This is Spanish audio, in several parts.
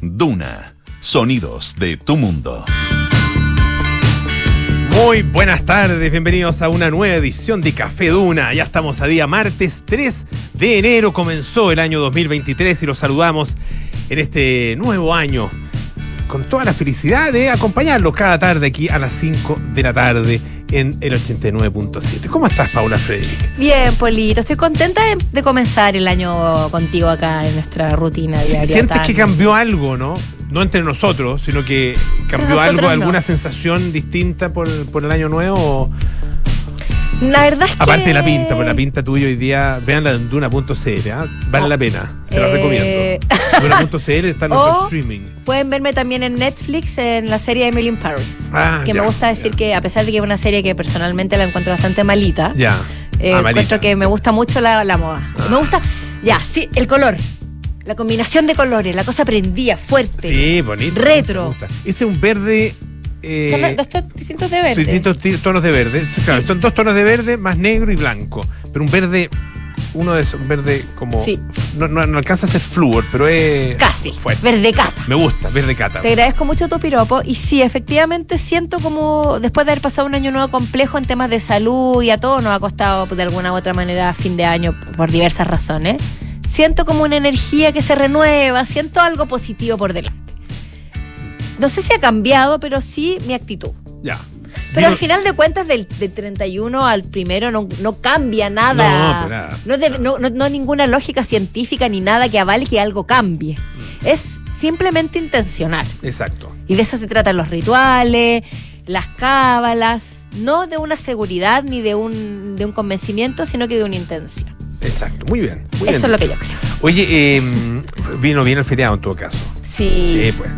Duna. Sonidos de tu mundo. Muy buenas tardes, bienvenidos a una nueva edición de Café Duna. Ya estamos a día martes 3 de enero, comenzó el año 2023 y los saludamos en este nuevo año con toda la felicidad de acompañarlos cada tarde aquí a las 5 de la tarde en el 89.7. ¿Cómo estás, Paula Frederick? Bien, Polito. Estoy contenta de, de comenzar el año contigo acá en nuestra rutina diaria. ¿Sientes tan- que cambió algo, no? No entre nosotros, sino que cambió algo, no. alguna sensación distinta por, por el año nuevo. o- La verdad es que... Aparte de la pinta, por la pinta tuya hoy día, veanla en duna.cl, ¿ah? vale Oh, la pena, se la eh, recomiendo. Duna.cl está en nuestro o- streaming. Pueden verme también en Netflix en la serie Emily in Paris. Ah, que ya, me gusta decir ya. que, a pesar de que es una serie que personalmente la encuentro bastante malita, Ya. eh, Ah, encuentro que me gusta mucho la, la moda. Ah. Me gusta, ya, sí, el color. La combinación de colores, la cosa prendía, fuerte. Sí, bonito. Retro. Ese es un verde. eh, Son dos to- distintos de verde. distintos ti- tonos de verde. Claro, Sí. Son dos tonos de verde más negro y blanco. Pero un verde. Uno un verde como. Sí. No, no- no alcanza a ser flúor, pero es. Casi. Fuerte. Verde cata. Me gusta, verde cata. Te agradezco mucho tu piropo y sí, efectivamente siento como después de haber pasado un año nuevo complejo en temas de salud y a todos nos ha costado de alguna u otra manera fin de año por diversas razones, siento como una energía que se renueva, siento algo positivo por delante. No sé si ha cambiado, pero sí mi actitud. Ya. Pero Digo- al final de cuentas, del, del 31 al primero no, no cambia nada. No, nada. No, de- no, no- no ninguna lógica científica ni nada que avale que algo cambie. Mm. Es simplemente intencional. Exacto. Y de eso se tratan los rituales, las cábalas, no de una seguridad ni de un, de un convencimiento, sino que de una intención. Exacto. Muy bien. Muy Eso es lo que yo creo. Oye, eh, vino bien el feriado en todo caso. Sí. Sí, pues.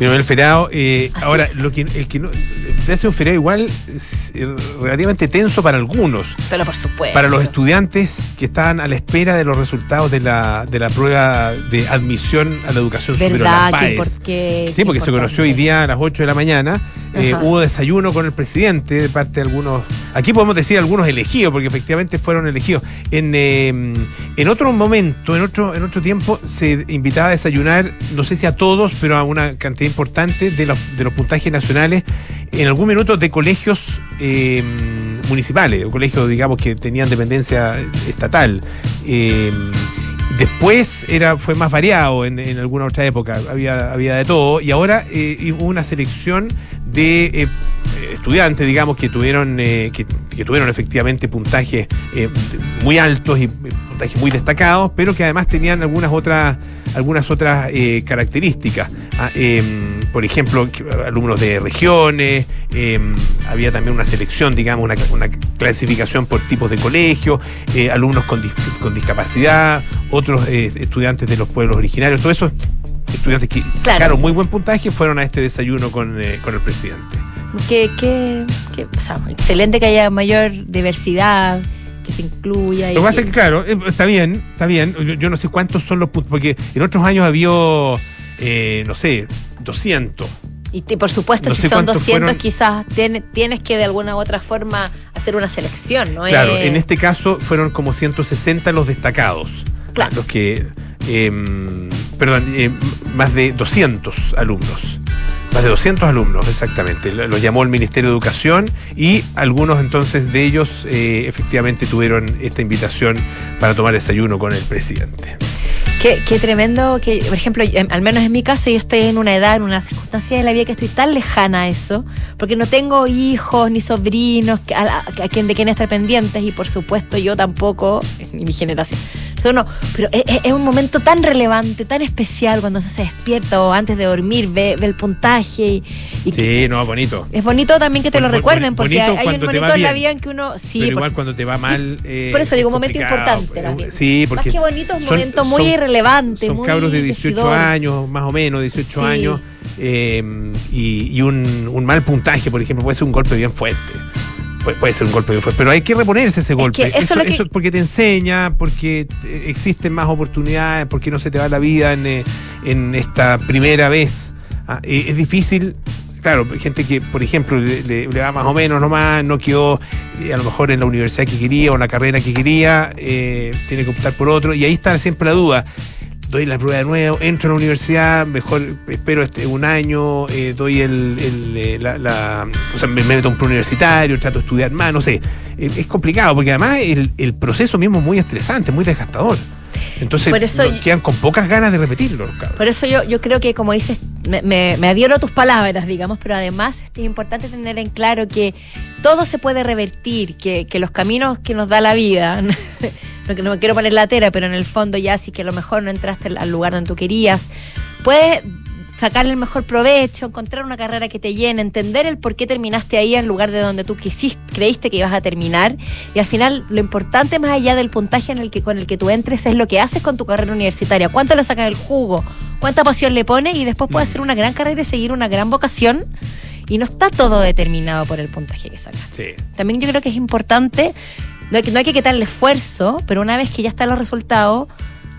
El feriado. eh, ahora, es. lo que, el que no. Debe ser un feriado igual es, eh, relativamente tenso para algunos. Pero por supuesto. Para los estudiantes que estaban a la espera de los resultados de la, de la prueba de admisión a la educación superior, la PAES. porque, Sí, porque se conoció hoy día a las 8 de la mañana. eh, hubo desayuno con el presidente de parte de algunos. Aquí podemos decir algunos elegidos, porque efectivamente fueron elegidos. En, eh, en otro momento, en otro, en otro tiempo, se invitaba a desayunar, no sé si a todos, pero a una cantidad importante de los, de los puntajes nacionales, en algún minuto de colegios eh, municipales, o colegios, digamos, que tenían dependencia estatal. Eh, Después era, fue más variado en, en alguna otra época, había, había de todo, y ahora eh, hubo una selección de eh, estudiantes, digamos, que tuvieron, eh, que, tuvieron efectivamente puntajes eh, muy altos y puntajes muy destacados, pero que además tenían algunas otras, algunas otras eh, características. Ah, em, por ejemplo, alumnos de regiones, em, había también una selección, digamos, una, una clasificación por tipos de colegio, alumnos con, dis- con discapacidad, otros estudiantes de los pueblos originarios, todos esos estudiantes que sacaron muy buen puntaje fueron a este desayuno con, eh, con el presidente. Que, que, que, o sea, excelente que haya mayor diversidad, que se incluya. y Lo que pasa es que, claro, eh, está bien, está bien. Yo, yo no sé cuántos son los puntos, porque en otros años había, eh, no sé, 200. Y por supuesto, No si son cuántos 200, fueron. quizás tiene- tienes que de alguna u otra forma hacer una selección, ¿no? Claro, en este caso fueron como 160 los destacados. Claro. Los que, em, perdón, em, más de 200 alumnos. Más de 200 alumnos, exactamente. Lo, lo llamó el Ministerio de Educación y algunos entonces de ellos eh, efectivamente tuvieron esta invitación para tomar desayuno con el presidente. Qué, qué tremendo que, por ejemplo, al menos en mi caso, yo estoy en una edad, en una circunstancia de la vida que estoy tan lejana a eso, porque no tengo hijos ni sobrinos a, a- a quien de quien estar pendientes y por supuesto yo tampoco, ni mi generación. Entonces, no, pero es, es- es un momento tan relevante, tan especial cuando se despierta o antes de dormir, ve, ve el puntaje y, y que- Sí, no, bonito. es bonito también que te lo Bon- bon- recuerden, porque hay hay un momento en la vida en que uno, sí, pero por- igual cuando te va mal. eh, por eso digo, un momento importante, bien. Sí, porque más que bonito, es un momento muy son- irrelevante, Son muy cabros de 18 decidor. años, más o menos, 18 Sí. años, eh, y, y un, un mal puntaje, por ejemplo, puede ser un golpe bien fuerte. Puede, puede ser un golpe bien fuerte, pero hay que reponerse ese golpe. que eso es lo que- porque te enseña, porque te- existen más oportunidades, porque no se te va la vida en, eh, en esta primera vez. Ah, eh, es difícil claro, gente que, por ejemplo, le, le- le va más o menos nomás, no quedó eh, a lo mejor en la universidad que quería o en la carrera que quería, eh, tiene que optar por otro, y ahí está siempre la duda. Doy la prueba de nuevo, entro a la universidad, mejor espero este, un año, eh, doy el, el, eh, la, la- o sea, me meto a un preuniversitario, trato de estudiar más, no sé. Es, es complicado porque además el, el proceso mismo es muy estresante, muy desgastador. Entonces Por eso quedan con pocas ganas de repetirlo, cabros. Por eso yo, yo creo que, como dices, me, me, me adhiero a tus palabras, digamos, pero además es importante tener en claro que todo se puede revertir, que, que los caminos que nos da la vida, no no me quiero poner la tera, pero en el fondo ya sí que a lo mejor no entraste al- al lugar donde tú querías, puedes sacarle el mejor provecho, encontrar una carrera que te llene, entender el por qué terminaste ahí en lugar de donde tú quisiste, creíste que ibas a terminar. Y al final, lo importante más allá del puntaje en el que, con el que tú entres es lo que haces con tu carrera universitaria. ¿Cuánto le sacas el jugo? ¿Cuánta pasión le pones? Y después puedes Mm. hacer una gran carrera y seguir una gran vocación. Y no está todo determinado por el puntaje que sacas. Sí. También yo creo que es importante, no hay que, no hay que quitarle esfuerzo, pero una vez que ya están los resultados,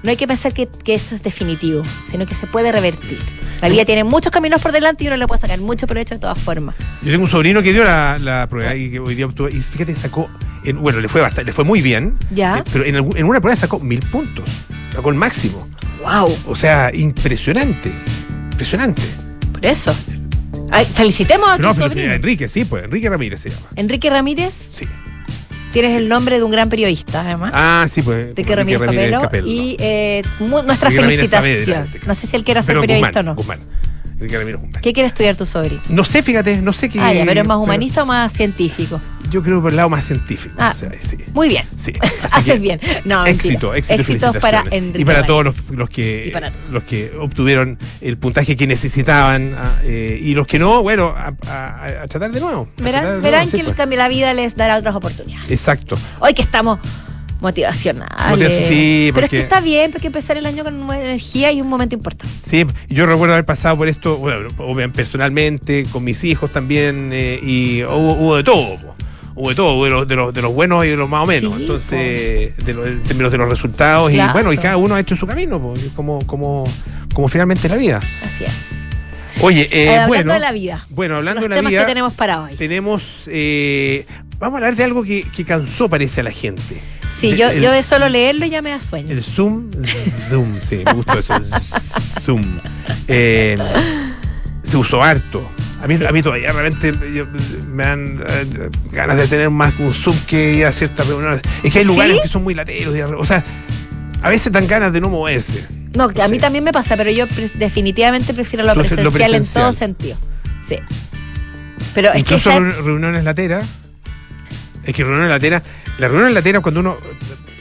no hay que pensar que, que eso es definitivo, sino que se puede revertir. La vida tiene muchos caminos por delante y uno le puede sacar mucho provecho de todas formas. Yo tengo un sobrino que dio la, la prueba y que hoy día obtuvo, y fíjate, sacó, en- bueno, le fue bastante, le fue muy bien, Ya. eh, pero en, en una prueba sacó mil puntos, sacó el máximo. ¡Wow! O sea, impresionante, impresionante. Por eso. Ay, felicitemos a tu No, sobrino. Enrique, sí, pues Enrique Ramírez se llama. Enrique Ramírez, Sí. Tienes el nombre de un gran periodista, además. Ah, sí, pues. Enrique Ramírez, Capello, Capello. Y eh, nuestra Enrique Ramírez felicitación. Saavedra, este no sé si él quiere ser periodista Guzmán, o no. Guzmán. Enrique Ramírez Guzmán. ¿Qué quiere estudiar tu sobrino? No sé, fíjate, no sé qué. Ah, ya, pero es más humanista o más científico. Yo creo por el lado más científico. Ah. o sea, sí. Muy bien. Sí. Haces bien. No. Éxito, éxito y Éxitos para. Enrique Y para todos los, los que todos. los que obtuvieron el puntaje que necesitaban ah, eh, y los que no, bueno, a, a- a tratar de nuevo. Verán, de verán sí, que el pues. cambio de la vida les dará otras oportunidades. Exacto. Hoy que estamos motivacionales. Motivación, sí, Pero es que está bien, porque empezar el año con nueva energía y un momento importante. Sí, yo recuerdo haber pasado por esto, bueno, personalmente, con mis hijos también, eh, y hubo, hubo de todo. Hubo de todo, de los, de, los, de los buenos y de los más o menos. Sí, Entonces, de los- en términos de los resultados, Claro. y bueno, y cada uno ha hecho su camino, y como, como, como finalmente la vida. Así es. Oye, eh, Eh, hablando bueno, de la vida. bueno, hablando los de la temas vida, que tenemos para hoy. tenemos, eh, vamos a hablar de algo que, que cansó, parece, a la gente. Sí, De- yo, el- yo de solo leerlo ya me da sueño. El Zoom, Zoom, sí, me gustó eso. Zoom. Eh, se usó harto. A mí, Sí. a mí todavía realmente yo- me dan eh, ganas de tener más un Zoom que ir a ciertas reuniones. Es que hay ¿Sí? lugares que son muy lateros. y- O sea, a veces dan ganas de no moverse. No, que a mí Sí. también me pasa, pero yo pre- definitivamente prefiero lo Lo- lo presencial, en presencial. todo sentido. Sí. Pero es que Incluso esa- reun- reuniones lateras. Es que reuniones lateras. Las reuniones lateras, cuando uno.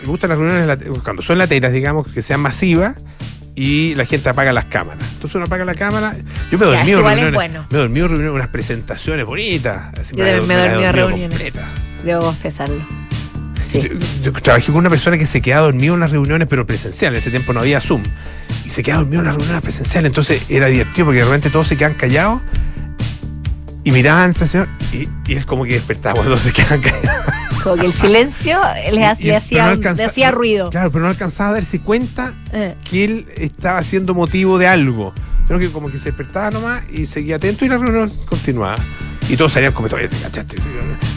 Me gustan las reuniones cuando son lateras, digamos, que sean masivas y la gente apaga las cámaras. Entonces uno apaga la cámara. Yo me es reuniones. bueno. Me en reuniones, unas presentaciones bonitas. Así Yo me reuniones. completa. debo confesarlo. Sí. Yo, yo trabajé con una persona que se quedaba dormido en las reuniones, pero presenciales. En ese tiempo no había Zoom. Y se quedaba dormido en las reuniones presenciales. Entonces era divertido porque de repente todos se quedan callados y miraban a este señor. Y, y él como que despertaba cuando se quedan callados. Como que el silencio le, ha- hacía, no alcanza- le hacía ruido. Claro, pero no alcanzaba a darse cuenta Eh. que él estaba siendo motivo de algo. Pero que como que se despertaba nomás y seguía atento y la reunión continuaba. Y todos salían como, "Oye, ¿te cachaste?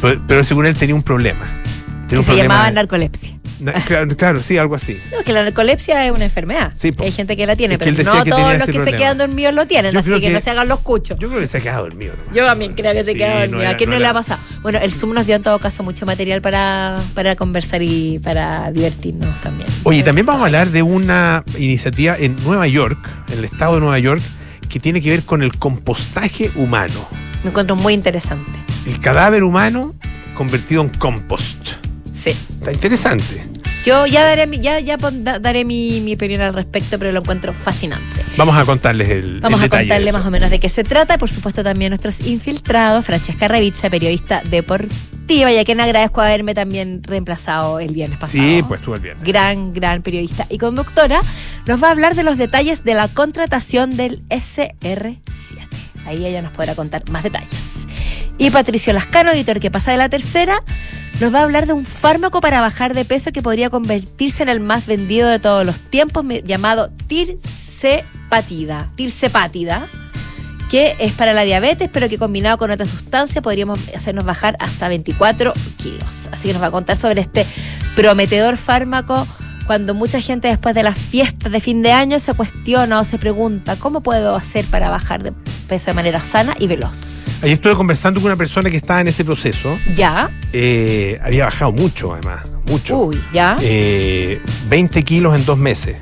Pero, pero según él tenía un problema. Tenía Que un se problema llamaba de- narcolepsia. Na- claro, claro, sí, algo así. No, que la narcolepsia es una enfermedad. Sí, po. Hay gente que la tiene, Es que pero no todos los que se quedan dormidos lo tienen, Yo así que, que- no se hagan los cuchos. Yo creo que se ha quedado dormido nomás. Yo también creo que se Sí, queda no dormido. era- ¿A quién no, no le ha pasado? Bueno, el Zoom nos dio en todo caso mucho material para, para conversar y para divertirnos también. Oye, también vamos a hablar de una iniciativa en Nueva York, en el estado de Nueva York, que tiene que ver con el compostaje humano. Me encuentro muy interesante. El cadáver humano convertido en compost. Sí. Está interesante. Yo ya daré, mi- ya, ya daré mi, mi opinión al respecto, pero lo encuentro fascinante. Vamos a contarles el, Vamos el a detalle contarle más o menos de qué se trata. y Por supuesto, también nuestros infiltrados, Francesca Ravizza, periodista deportiva, y a quien agradezco haberme también reemplazado el viernes pasado. Sí, pues tú el viernes. Gran, gran periodista y conductora, nos va a hablar de los detalles de la contratación del SR7. Ahí ella nos podrá contar más detalles. Y Patricio Lascano, editor que pasa de la tercera, nos va a hablar de un fármaco para bajar de peso que podría convertirse en el más vendido de todos los tiempos, llamado Tirsepatida. Tirsepatida que es para la diabetes, pero que combinado con otra sustancia podríamos hacernos bajar hasta 24 kilos. Así que nos va a contar sobre este prometedor fármaco cuando mucha gente después de las fiestas de fin de año se cuestiona o se pregunta cómo puedo hacer para bajar de peso de manera sana y veloz. Ayer estuve conversando con una persona que estaba en ese proceso. Ya, Eh, había bajado mucho, además. Mucho. uy, ya. Eh, 20 kilos en dos meses.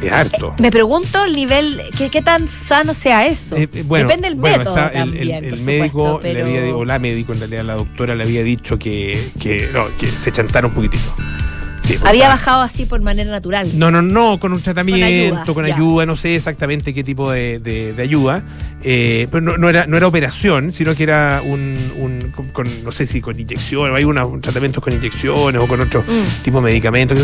Es harto. Me pregunto el nivel, ¿qué, qué tan sano sea eso? Eh, eh, bueno, Depende del bueno, método está el- también, el, por médico supuesto, le había, o la médico en realidad la doctora le había dicho que, que, no, que se chantara un poquitito. Sí, Había bajado así por manera natural. No, no, no, con un tratamiento, con Con ayuda, no sé exactamente qué tipo de, de- de ayuda, eh, pero no, no era, no era operación, sino que era un, un- con, con- no sé si con inyecciones, hay unos tratamientos con inyecciones o con otro Mm. tipo de medicamentos.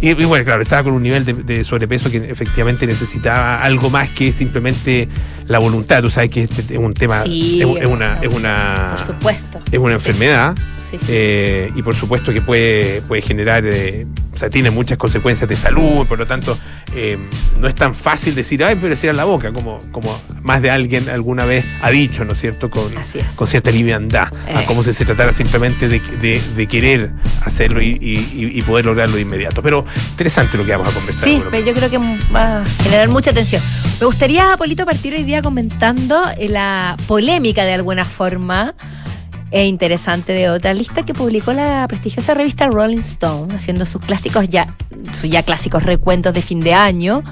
Y, y bueno, claro, estaba con un nivel de, de sobrepeso que efectivamente necesitaba algo más que simplemente la voluntad. Tú sabes que es, es un tema, Sí, es, es una, es una, Por supuesto. es una Sí, enfermedad. Sí, sí. Eh, y por supuesto que puede, puede generar, eh, o sea, tiene muchas consecuencias de salud, por lo tanto, eh, no es tan fácil decir, ay, pero decir la boca, como, como más de alguien alguna vez ha dicho, ¿no es cierto?, con, es. con cierta liviandad, a Eh. como si se tratara simplemente de, de- de querer hacerlo y, y- y poder lograrlo de inmediato. Pero interesante lo que vamos a conversar. Sí, pero yo creo que va a generar mucha atención. Me gustaría, Polito, partir hoy día comentando eh, la polémica de alguna forma e interesante de otra lista que publicó la prestigiosa revista Rolling Stone, haciendo sus clásicos ya, sus ya clásicos recuentos de fin de año,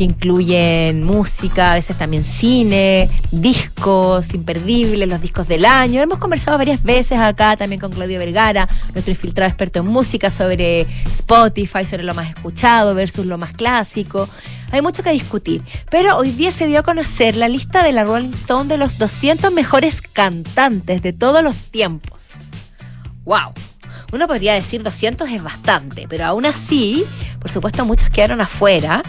que incluyen música, a veces también cine, discos imperdibles, los discos del año. Hemos conversado varias veces acá también con Claudio Vergara, nuestro infiltrado experto en música, sobre Spotify, sobre lo más escuchado versus lo más clásico. Hay mucho que discutir. Pero hoy día se dio a conocer la lista de la Rolling Stone de los 200 mejores cantantes de todos los tiempos. ¡Wow! Uno podría decir 200 es bastante, pero aún así, por supuesto, muchos quedaron afuera,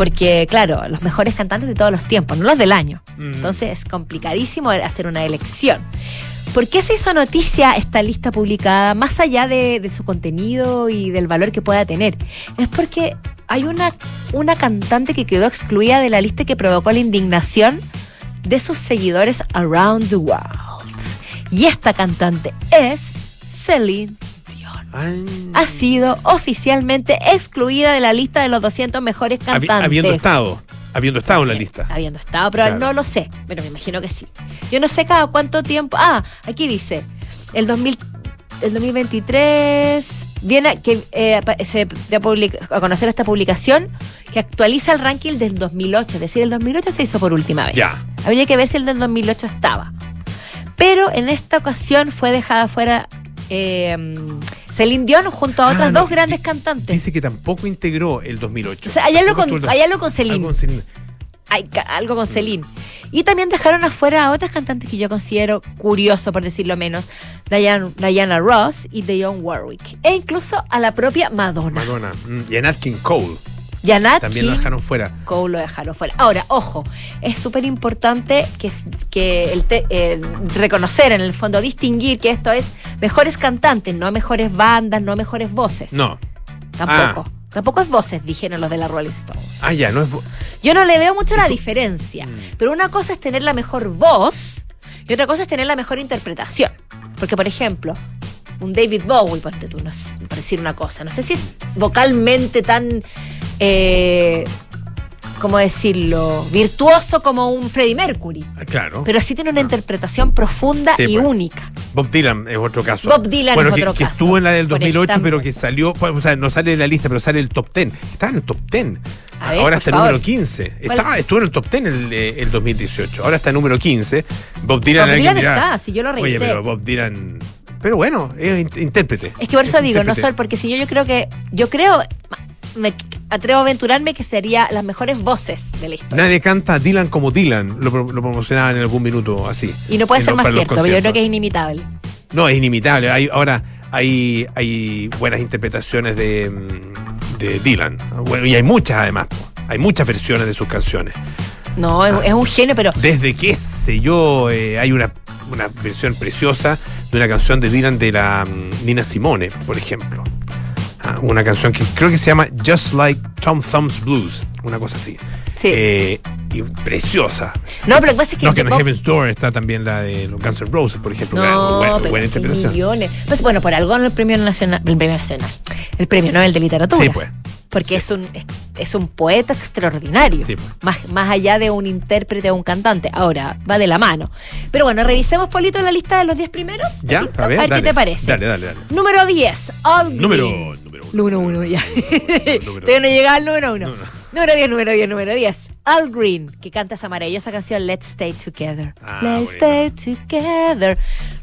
porque, claro, los mejores cantantes de todos los tiempos, no los del año. Mm. Entonces es complicadísimo hacer una elección. ¿Por qué se hizo noticia esta lista publicada, más allá de, de su contenido y del valor que pueda tener? Es porque hay una, una cantante que quedó excluida de la lista y que provocó la indignación de sus seguidores around the world. Y esta cantante es Celine. Ay. Ha sido oficialmente excluida de la lista de los 200 mejores cantantes. habiendo estado, habiendo estado en la lista. Habiendo estado, pero Claro. no lo sé. Pero me imagino que sí. Yo no sé cada cuánto tiempo. Ah, aquí dice. El 2000, el 2023 viene que eh, se dio a conocer esta publicación que actualiza el ranking del 2008. Es decir, el 2008 se hizo por última vez. Ya. Habría que ver si el del 2008 estaba. Pero en esta ocasión fue dejada fuera eh, Celine Dion junto a otras Ah, no, dos grandes cantantes. Dice que tampoco integró el 2008. o sea, hay algo, Tampoco con, Celine. algo con Celine. Hay ca- algo con Celine. Y también dejaron afuera a otras cantantes que yo considero curioso, por decirlo menos, Diana, Diana Ross y Dionne Warwick. E incluso a la propia Madonna. Madonna. Mm, Y a Nat King Cole. Y a Nat También lo dejaron fuera. Cole lo dejaron fuera. Ahora, ojo, es súper importante que, que el te- eh, reconocer, en el fondo, distinguir que esto es mejores cantantes, no mejores bandas, no mejores voces. No. Tampoco. Tampoco es voces, dijeron los de la Rolling Stones. Ah, ya, no es. Yo no le veo mucho la diferencia, Mm. pero una cosa es tener la mejor voz y otra cosa es tener la mejor interpretación. Porque, por ejemplo, un David Bowie, ponte tú, no sé, por decir una cosa, no sé si es vocalmente tan, eh, ¿cómo decirlo?, virtuoso como un Freddie Mercury, Ah, Claro. pero sí tiene una interpretación profunda Sí, y pues. única. Bob Dylan es otro caso. Bob Dylan bueno, es que, otro que caso, estuvo en la del por 2008, ejemplo. pero que salió, o sea, no sale en la lista, pero sale el top 10. Estaba en el top 10. A ver, Ahora está favor. número 15. ¿Cuál? Estaba, estuvo en el top 10 el, el 2018. Ahora está en número 15. Bob Dylan, Bob Dylan dirá, está, si yo lo Oye, revisé. pero Bob Dylan. Pero bueno, es in- intérprete. Es que por eso Es digo, no soy, porque si yo, yo creo que, yo creo, me atrevo a aventurarme que sería las mejores voces de la historia. Nadie canta Dylan como Dylan. Lo, lo promocionaban en algún minuto así. Y no puede ser los- más cierto, pero yo creo que es inimitable. No, es inimitable. Hay, ahora hay, hay buenas interpretaciones de, de Dylan. Bueno, y hay muchas además. Hay muchas versiones de sus canciones. No, es, es un genio, pero Desde qué sé yo, eh, hay una, una versión preciosa de una canción de Dylan de la mm, Nina Simone, por ejemplo. Ah, una canción que creo que se llama Just Like Tom Thumb's Blues, una cosa así. sí. Eh, y preciosa. No, pero lo que pasa es que. No, que en Heaven's Door está también la de los Guns N' Roses, por ejemplo. No, buena, pero interpretación. millones. Pues bueno, por algo en el premio nacional, el premio nacional, el premio Nobel de literatura. Sí, pues. Porque es un es, es un poeta extraordinario. Sí, más, más allá de un intérprete o un cantante. Ahora, va de la mano. Pero bueno, revisemos, Polito, la lista de los 10 primeros. Ya, a ver, qué dale. te parece. Dale, dale, dale. Número 10, All. Número, número uno. Número uno, ya. Número Todavía no llega al número uno. No, no. Número 10, número 10, número 10. Al Green, que canta esa maravillosa canción Let's Stay Together. Ah, Let's bonito. Stay Together.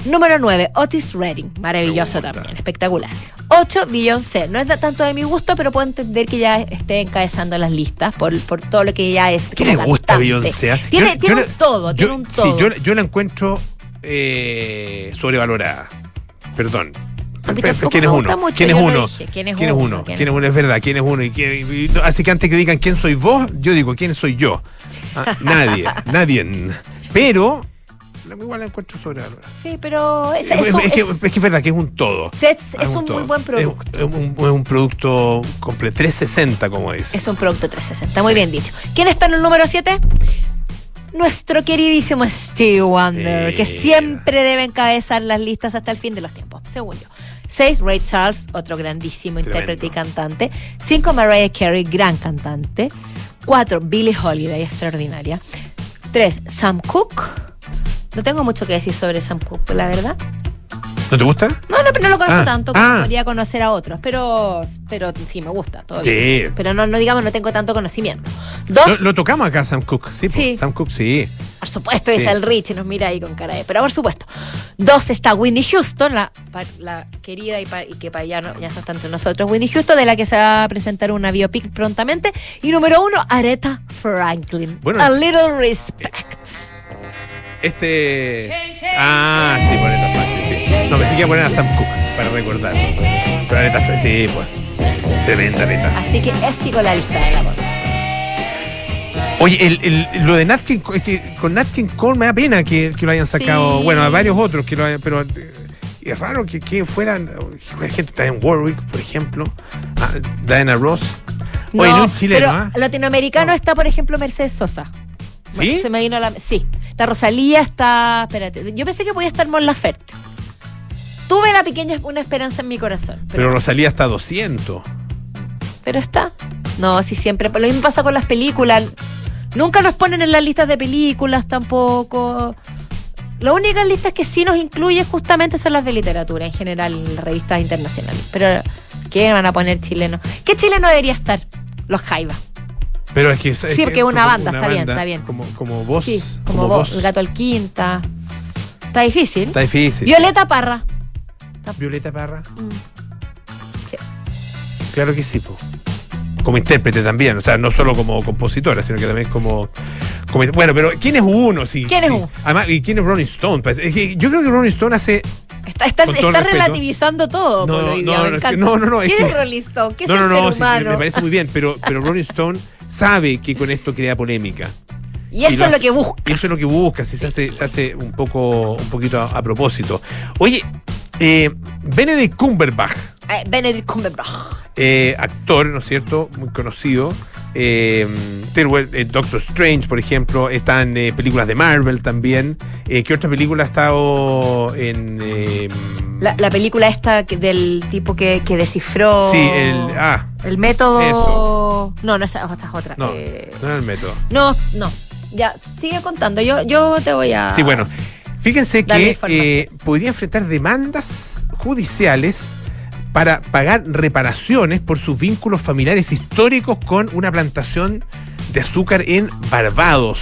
Número 9, Otis Redding. Maravilloso también, espectacular. 8, Beyoncé. No es de tanto de mi gusto, pero puedo entender que ya esté encabezando las listas por, por todo lo que ya es. ¿Qué le gusta. Beyoncé? Tiene, Yo- tiene yo un la- todo, yo- tiene un Sí, todo. yo, yo la encuentro eh, sobrevalorada. Perdón. ¿Quién es uno? ¿Quién es uno? ¿Quién es ¿Quién es uno? ¿Quién ¿Quién es uno? Es verdad, ¿quién es uno? Y quién- y- no, así que antes que digan quién soy vos, yo digo quién soy yo. Ah, nadie, nadie. Pero igual la encuentro sobrevalorada. Sí, pero es, que, es- es que es verdad que es un todo. es- un muy buen producto. Es, un, producto completo, 360, como dice. Es un producto 360, muy Sí. bien dicho. ¿Quién está en el número 7? Nuestro queridísimo Steve Wonder, que siempre debe encabezar las listas hasta el fin de los tiempos, según yo. 6. Ray Charles, otro grandísimo Tremendo. intérprete y cantante. 5. Mariah Carey, gran cantante. 4. Billie Holiday, extraordinaria. 3. Sam Cooke. No tengo mucho que decir sobre Sam Cooke, la verdad. ¿No te gusta? No, no, pero no lo conozco Ah, tanto como ah. podría conocer a otros, pero, pero sí me gusta todo. Sí. Pero no, no digamos, no tengo tanto conocimiento. Dos, Lo, lo tocamos acá, Sam Cooke. Sí, Sí. Sam Cooke, sí. por supuesto, Sí. es el Rich y nos mira ahí con cara de. Pero por supuesto. Dos está Whitney Houston, la, querida y, pa- y que para ya no, ya no está entre nosotros, Whitney Houston, de la que se va a presentar una biopic prontamente. Y número uno, Aretha Franklin. Bueno. a little respect. Este. Ah, sí, por sí. No, pensé que iba a poner a Sam Cooke para recordarlo. Pero Aretha Franklin, sí, pues. Tremenda Aretha. Así que es con la lista de la Stones. Oye, el, el- lo de Nat King es que con Nat King Cole me da pena que, que lo hayan sacado. Sí. Bueno, a varios otros que lo hayan. Pero eh, es raro que, que fueran. Hay gente está en Warwick, por ejemplo. Ah, Diana Ross. Oye, No, no un chileno, pero ¿ah? latinoamericano No. está, por ejemplo, Mercedes Sosa. ¿Sí? Bueno, se me vino la Sí. Está Rosalía, está. Espérate. Yo pensé que podía estar Mon Laferte. Tuve la pequeña una esperanza en mi corazón. Pero Pero, Rosalía está a 200. pero está. No, sí, siempre. Lo mismo pasa con las películas. Nunca nos ponen en las listas de películas tampoco. Las únicas listas que sí nos incluye justamente son las de literatura, en general, revistas internacionales. Pero, ¿qué van a poner chilenos? ¿Qué chileno debería estar? Los Jaiba. Pero es que. es Sí, que porque es una banda, está bien, está bien. Como, como vos. Sí, como, vos, el gato al quinta. Está difícil. Está difícil. Violeta Parra. Violeta Parra. Mm. Sí. Claro que sí, po. Como intérprete también, o sea, no solo como compositora, sino que también como. como- bueno, pero ¿quién es uno? Sí, ¿Quién es sí. uno? Además, ¿y quién es Rolling Stone? Parece- es que yo creo que Rolling Stone hace. Está, está, está relativizando todo, No, no, me no, que- encanta. no, no, no, es ¿Quién que- es Rolling Stone? ¿Qué es no, el no, ser sí, me, me parece muy bien, pero, pero Rolling Stone sabe que con esto crea polémica. y eso y lo es lo que busca. Y eso es lo que busca, si se hace, se hace un poco, un poquito a, a propósito. Oye, eh, Benedict Cumberbatch, Eh, Benedict Cumberbatch. eh, actor, ¿no es cierto? Muy conocido. Eh, eh, Doctor Strange, por ejemplo, está en películas de Marvel también. Eh, ¿Qué otra película ha estado en...? La, la película esta que- del tipo que, que descifró. Sí, el... Ah, El método. Eso. No, no, esa, esa es otra. no, no era el método. no, no. Ya, sigue contando. Yo, yo te voy a. Sí, bueno, fíjense que eh, podría enfrentar demandas judiciales para pagar reparaciones por sus vínculos familiares históricos con una plantación de azúcar en Barbados.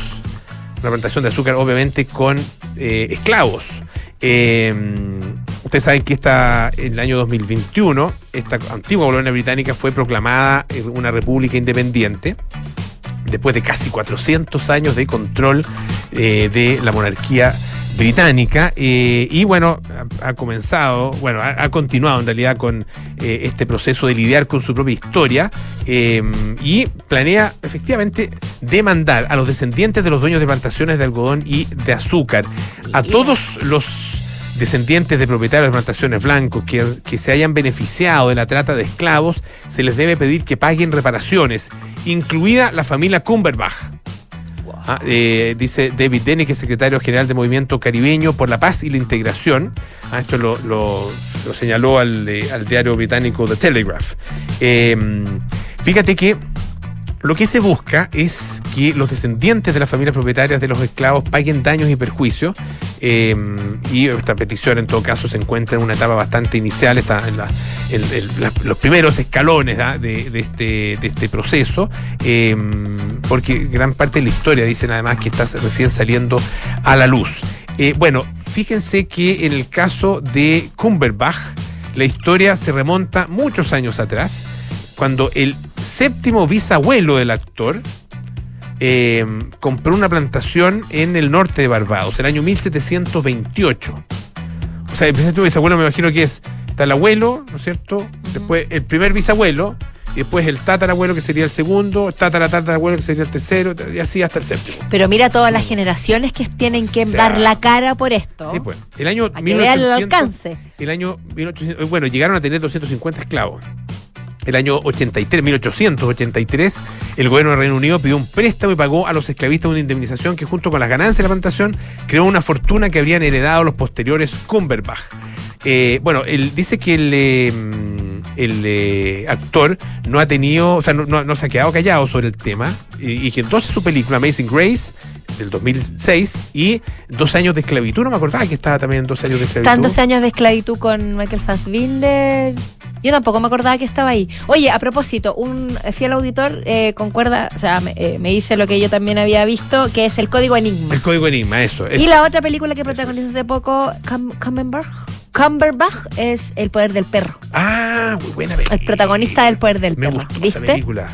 Una plantación de azúcar, obviamente, con eh, esclavos. Eh, ustedes saben que esta, en el año 2021, esta antigua colonia británica fue proclamada eh, una república independiente después de casi 400 años de control eh, de la monarquía británica eh, y bueno ha, ha comenzado bueno ha, ha continuado en realidad con eh, este proceso de lidiar con su propia historia eh, y planea efectivamente demandar a los descendientes de los dueños de plantaciones de algodón y de azúcar a todos los descendientes de propietarios de plantaciones blancos que, que se hayan beneficiado de la trata de esclavos, se les debe pedir que paguen reparaciones, incluida la familia Cumberbatch. Ah, eh, dice David Denny, que es secretario general del Movimiento Caribeño por la Paz y la Integración. Ah, esto lo, señaló al, eh, al diario británico The Telegraph. Eh, fíjate que lo que se busca es que los descendientes de las familias propietarias de los esclavos paguen daños y perjuicios. eh, y esta petición, en todo caso, se encuentra en una etapa bastante inicial, está en, los primeros escalones ¿ah? este, de este proceso, eh, porque gran parte de la historia dicen además que está recién saliendo a la luz. Eh, bueno, fíjense que en el caso de Cumberbach, la historia se remonta muchos años atrás cuando el séptimo bisabuelo del actor eh, compró una plantación en el norte de Barbados, el año 1728. O sea, el séptimo bisabuelo me imagino que es está el abuelo, ¿no es cierto? Después el primer bisabuelo, y después el tatarabuelo que sería el segundo, tatara tatarabuelo que sería el tercero, y así hasta el séptimo. Pero mira todas las generaciones que tienen que O sea, dar la cara por esto. Sí, pues. El año que vean el 1800 alcance. el año 1800, bueno, llegaron a tener 250 esclavos. El año 83, 1883, el gobierno del Reino Unido pidió un préstamo y pagó a los esclavistas una indemnización que junto con las ganancias de la plantación creó una fortuna que habrían heredado los posteriores Cumberbach. Eh, bueno, él dice que el, eh, el eh, actor no ha tenido, o sea, no, no- no se ha quedado callado sobre el tema y, y que entonces su película Amazing Grace del 2006 y Dos años de esclavitud, no me acordaba que estaba también en Dos años de esclavitud. Están 12 años de esclavitud con Michael Fassbinder. Yo tampoco me acordaba que estaba ahí. Oye, a propósito, un fiel auditor eh, concuerda, o sea, me, eh, me dice lo que yo también había visto, que es el código Enigma. El código Enigma, eso. Y la otra película que protagonizó hace poco, Cum- Cumberbatch, Cumberbatch, es El poder del perro. Ah, muy buena película. El protagonista del poder del Me perro. gustó ¿Viste? esa película.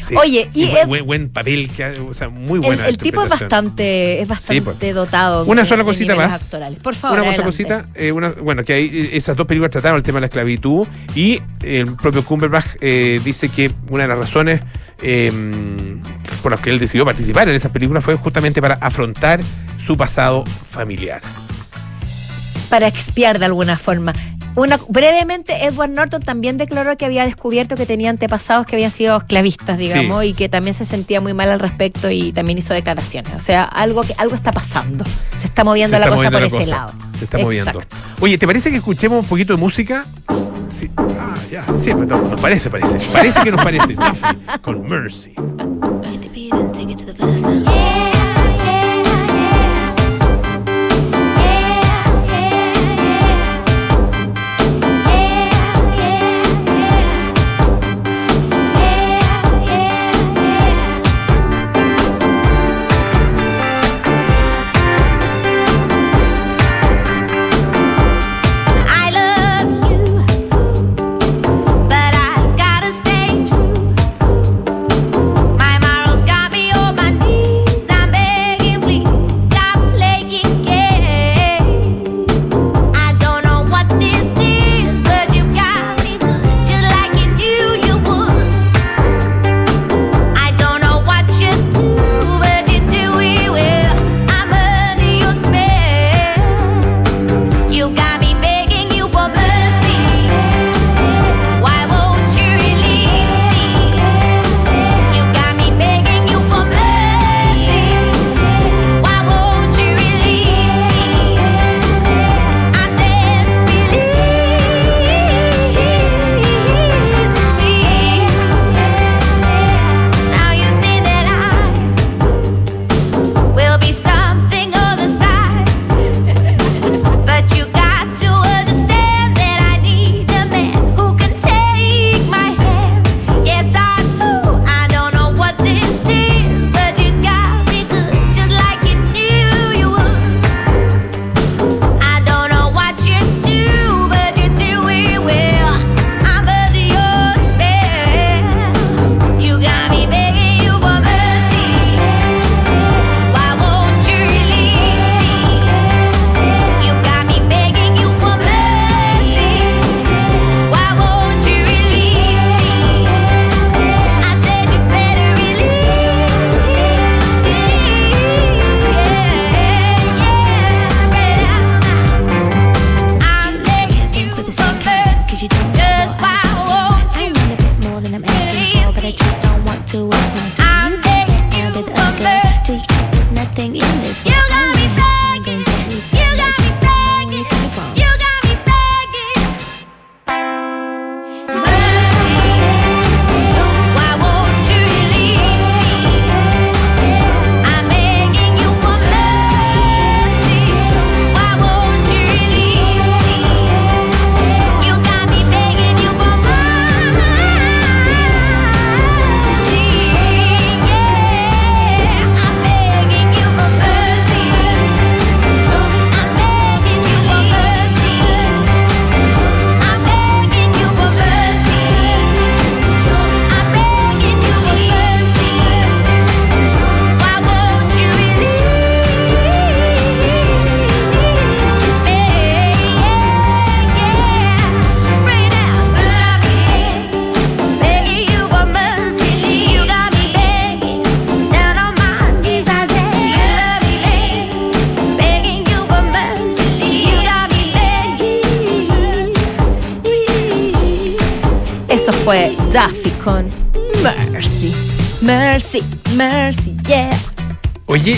Sí. Oye, y buen, es- buen- buen papel, que, o sea, muy El, buena. el tipo es bastante, es bastante pues. dotado. Una sola cosita más. actorales. Por favor, Una cosa cosita, eh, una, bueno, que ahí eh, esas dos películas trataron el tema de la esclavitud y el propio Cumberbatch eh, dice que una de las razones eh, por las que él decidió participar en esas películas fue justamente para afrontar su pasado familiar. Para expiar de alguna forma. Una, brevemente, Edward Norton también declaró que había descubierto que tenía antepasados que habían sido esclavistas, digamos, y que también se sentía muy mal al respecto y también hizo declaraciones. O sea, algo que algo está pasando. Se está moviendo Se la está cosa moviendo por la ese cosa. lado. Se está moviendo. Oye, ¿te parece que escuchemos un poquito de música? Sí. Ah, ya. Sí, pero no, nos parece, parece. Parece que nos parece. Duffy, con Mercy.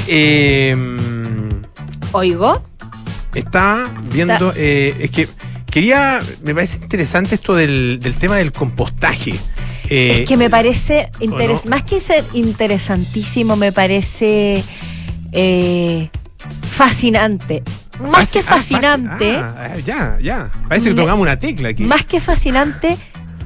Eh, Oigo. estaba viendo, eh, es que quería, me parece interesante esto del, del tema del compostaje. Eh, Es que me parece interes- no? más que ser interesantísimo, me parece eh, fascinante. Más que ah, fascinante, ah, ya, ya. Parece que tocamos una tecla aquí. más que fascinante,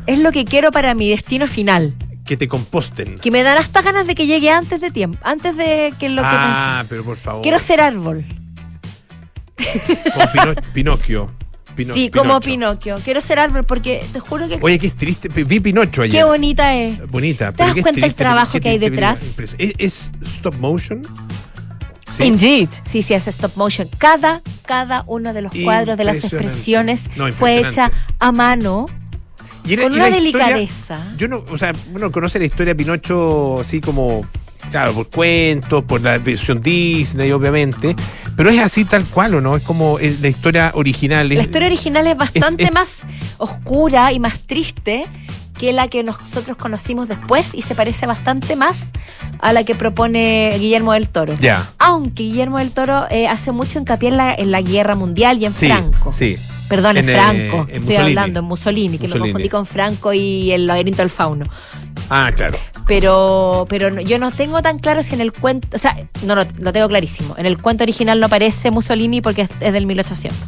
es lo que quiero para mi destino final. Que te composten. Que me dan hasta ganas de que llegue antes de tiempo, antes de que lo que ah, pero por favor. Quiero ser árbol. Como Pino- Pinocchio. Pino- sí, como. Pinocchio. Quiero ser árbol porque te juro que Oye, qué es triste. Vi Pinocho ayer. qué bonita es. Bonita. ¿Te das cuenta el trabajo que hay detrás? ¿Es, es stop motion? Sí. Indeed. Sí, sí, es stop motion. Cada, cada uno de los cuadros de las expresiones No, fue hecha a mano Y era- con y una historia- delicadeza. Yo no, o sea, uno conoce la historia de Pinocho así como, claro, por cuentos, por la versión Disney, obviamente, pero es así tal cual, ¿o no? Es como eh, la historia original. La historia original es bastante es- más oscura y más triste que la que nosotros conocimos después y se parece bastante más a la que propone Guillermo del Toro. Ya. Aunque Guillermo del Toro eh, hace mucho hincapié en la, en la guerra mundial y en Sí, Franco. sí. Perdón, en, En, eh, Franco, en que estoy Mussolini. hablando, en Mussolini, que me Mussolini. confundí con Franco y el laberinto del fauno. Ah, claro. Pero, pero yo no tengo tan claro si en el cuento, o sea, no, no, lo tengo clarísimo. En el cuento original no aparece Mussolini porque es, es del 1800.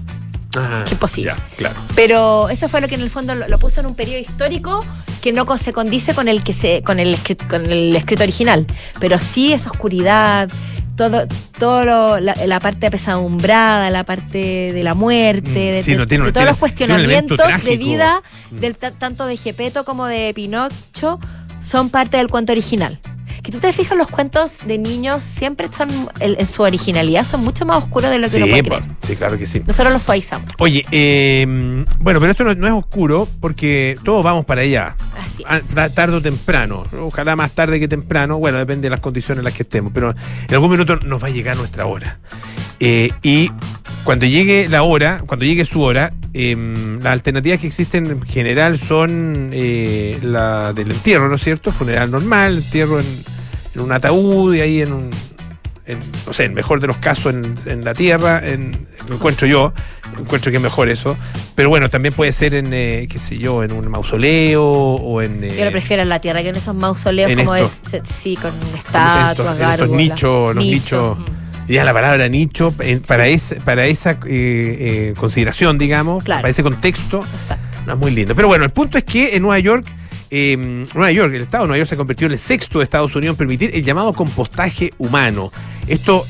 Ah, Qué posible. Ya, claro. Pero eso fue lo que en el fondo lo, lo puso en un periodo histórico que no se condice con el que se, con el con el escrito original. Pero sí esa oscuridad, todo, todo lo- la, la parte apesadumbrada, la parte de la muerte, Mm, de, sí, de- no, tiene- de tiene- todos los tiene cuestionamientos de vida Mm. del, ta- tanto de Gepetto como de Pinocho son parte del cuento original. Que tú te fijas, los cuentos de niños siempre son, en, su originalidad, son mucho más oscuros de lo que Sí, uno puede creer. sí, claro que sí. Nosotros los suavizamos. Oye, eh, bueno, pero esto no, no es oscuro porque todos vamos para allá. Así es. Ah, ta- tarde o temprano, ojalá más tarde que temprano, bueno, depende de las condiciones en las que estemos, pero en algún minuto nos va a llegar nuestra hora. Eh, y cuando llegue la hora, cuando llegue su hora, em, las alternativas que existen en general son eh, la del entierro, ¿no es cierto? Funeral normal, entierro en, en un ataúd y ahí en un, en, no sé, en mejor de los casos en, en la tierra, en, lo encuentro yo, encuentro que es mejor eso, pero bueno, también puede ser en, eh, qué sé yo, en un mausoleo o en... eh, Yo lo prefiero en la tierra que en esos mausoleos como es, sí, con estatuas, estos nichos, los nichos. mm. Ya la palabra nicho, en- para, esa eh, eh, consideración, digamos, Claro. para ese contexto, Exacto. no es muy lindo. Pero bueno, el punto es que en Nueva York, eh, Nueva York, el estado de Nueva York se convirtió en el sexto de Estados Unidos en permitir el llamado compostaje humano. Esto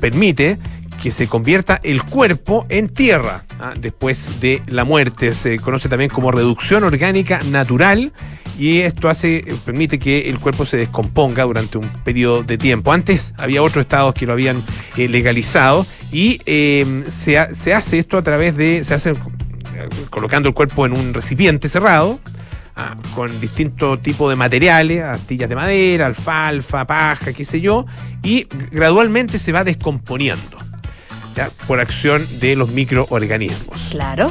permite que se convierta el cuerpo en tierra ¿ah? después de la muerte. Se conoce también como reducción orgánica natural y esto hace eh, permite que el cuerpo se descomponga durante un periodo de tiempo. Antes había otros estados que lo habían eh, legalizado y eh, se, se hace esto a través de se hace eh, colocando el cuerpo en un recipiente cerrado ah, con distintos tipos de materiales, astillas de madera, alfalfa, paja, qué sé yo, y gradualmente se va descomponiendo ¿ya? por acción de los microorganismos. Claro.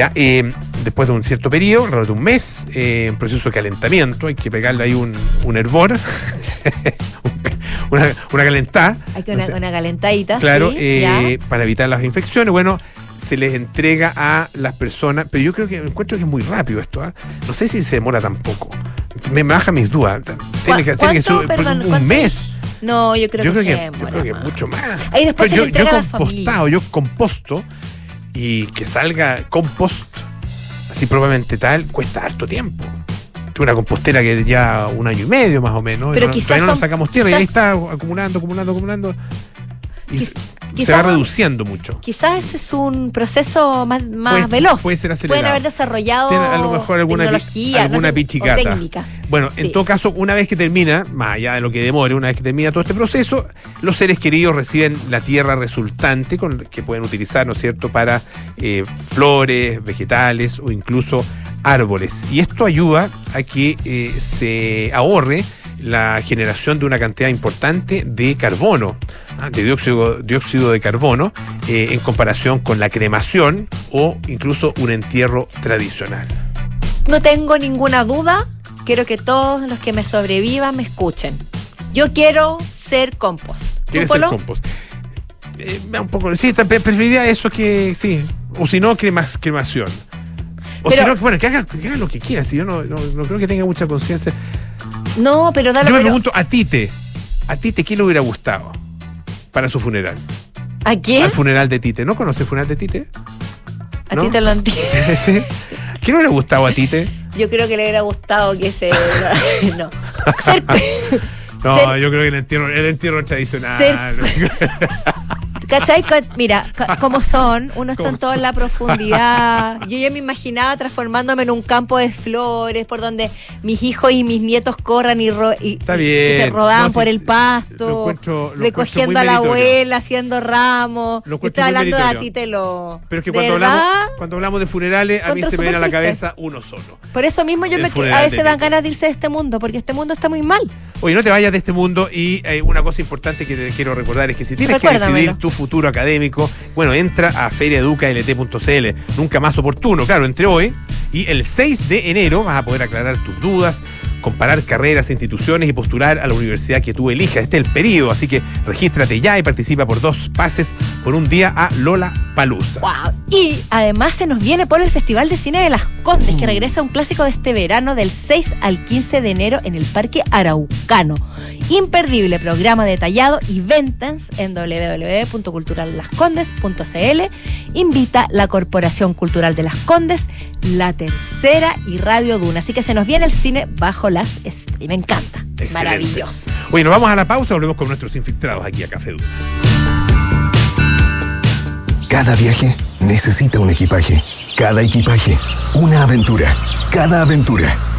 Ya, eh, después de un cierto periodo, alrededor de un mes, eh, en proceso de calentamiento, hay que pegarle ahí un, un hervor, un, una, una calentada. Hay que una, calentadita. Claro, sí, eh, para evitar las infecciones. Bueno, se les entrega a las personas, pero yo creo que encuentro que es muy rápido esto. ¿ah? No sé si se demora tampoco. Me baja mis dudas. Tiene que, tiene que ser ¿Cuánto, perdón, un cuánto? mes. No, yo creo yo, que, creo se yo creo que mucho más. Ahí después Pero se yo, yo compostado, yo composto y que salga compost así probablemente tal, cuesta harto tiempo. Una compostera que ya un año y medio más o menos. y Pero no- quizás todavía no son- sacamos tierra y ahí está acumulando, acumulando, acumulando. Y Se- va reduciendo mucho. Quizás ese es un proceso más, más Puede- veloz. puede ser acelerado. Pueden haber desarrollado a lo mejor alguna, tecnología, alguna no sé, pichicata. o técnicas. Bueno, Sí. en todo caso, una vez que termina, más allá de lo que demore, una vez que termina todo este proceso, los seres queridos reciben la tierra resultante con, que pueden utilizar, ¿no es cierto?, para eh, flores, vegetales o incluso árboles. Y esto ayuda a que eh, se ahorre la generación de una cantidad importante de carbono, ah, de dióxido, dióxido de carbono, eh, en comparación con la cremación o incluso un entierro tradicional. No tengo ninguna duda. Quiero que todos los que me sobrevivan me escuchen. Yo quiero ser compost. ¿Tú, ¿Quieres ser compost? Eh, un poco, sí, preferiría eso que, sí, o si no, cremas- cremación. O Pero- si no, bueno, que haga, que haga lo que quiera, si yo no, no- no creo que tenga mucha conciencia. No, pero dale. Yo me pero- pregunto a Tite, a Tite, ¿qué le hubiera gustado para su funeral? ¿A quién? Al funeral de Tite. ¿No conoce el funeral de Tite? A ¿no? ti te lo entiendo. Sí, sí. ¿Qué le hubiera gustado a Tite? Yo creo que le hubiera gustado que se. no. Ser- No, Ser- yo creo que el entierro, el entierro tradicional. ¿Cachai? Mira, co- como son, uno está ¿Cómo en toda son? la profundidad. Yo ya me imaginaba transformándome en un campo de flores por donde mis hijos y mis nietos corran y, ro- y- Está se rodaban No, por el lo pasto, encuentro- lo recogiendo a la abuela, haciendo ramos. Yo estaba hablando de a ti, te lo. Pero es que ¿De cuando verdad? hablamos, cuando hablamos de funerales, a mí se me viene a la cabeza uno solo. Por eso mismo yo El me a veces dan ganas de irse de este mundo, porque este mundo está muy mal. Oye, no te vayas de este mundo y eh, una cosa importante que te quiero recordar es que si tienes que decidir tu futuro académico, bueno, entra a feriaeducalt.cl, nunca más oportuno, claro, entre hoy y el 6 de enero vas a poder aclarar tus dudas, comparar carreras, instituciones y postular a la universidad que tú elijas. Este es el periodo, así que regístrate ya y participa por dos pases por un día a Lola Palusa. Wow. Y además se nos viene por el Festival de Cine de las Condes, que regresa un clásico de este verano del 6 al 15 de enero en el Parque Araucano. Imperdible programa detallado y ventas en www.culturallascondes.cl. Invita la Corporación Cultural de las Condes, La Tercera y Radio Duna. Así que se nos viene el cine bajo las estrellas. Me encanta. Excelente. Maravilloso. Oye, nos vamos a la pausa, volvemos con nuestros infiltrados aquí a Café Duna. Cada viaje necesita un equipaje. Cada equipaje, una aventura. Cada aventura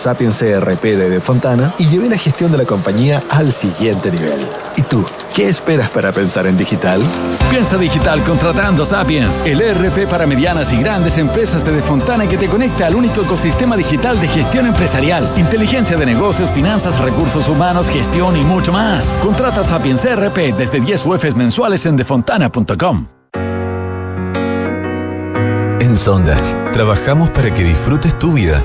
Sapiens ERP de De Fontana y llevé la gestión de la compañía al siguiente nivel. ¿Y tú? ¿Qué esperas para pensar en digital? Piensa digital contratando Sapiens, el ERP para medianas y grandes empresas de Defontana que te conecta al único ecosistema digital de gestión empresarial, inteligencia de negocios, finanzas, recursos humanos, gestión y mucho más. Contrata Sapiens ERP desde 10 UFs mensuales en defontana.com. En Sonda, trabajamos para que disfrutes tu vida,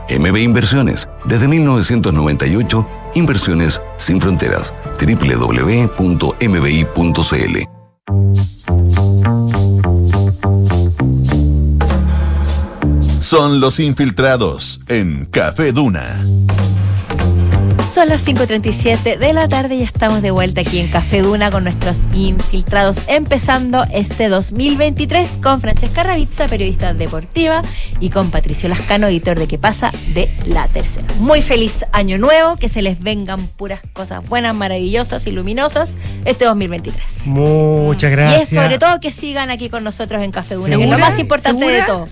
MB Inversiones, desde 1998, Inversiones sin fronteras. www.mbi.cl Son los infiltrados en Café Duna. Son las 5.37 de la tarde y estamos de vuelta aquí en Café Duna con nuestros infiltrados, empezando este 2023 con Francesca Ravizza, periodista deportiva, y con Patricio Lascano, editor de ¿Qué pasa? de La Tercera. Muy feliz año nuevo, que se les vengan puras cosas buenas, maravillosas y luminosas este 2023. Muchas Y gracias. es sobre todo que sigan aquí con nosotros en Café Duna, que es ¿Segura? lo más importante de ¿Segura? todo.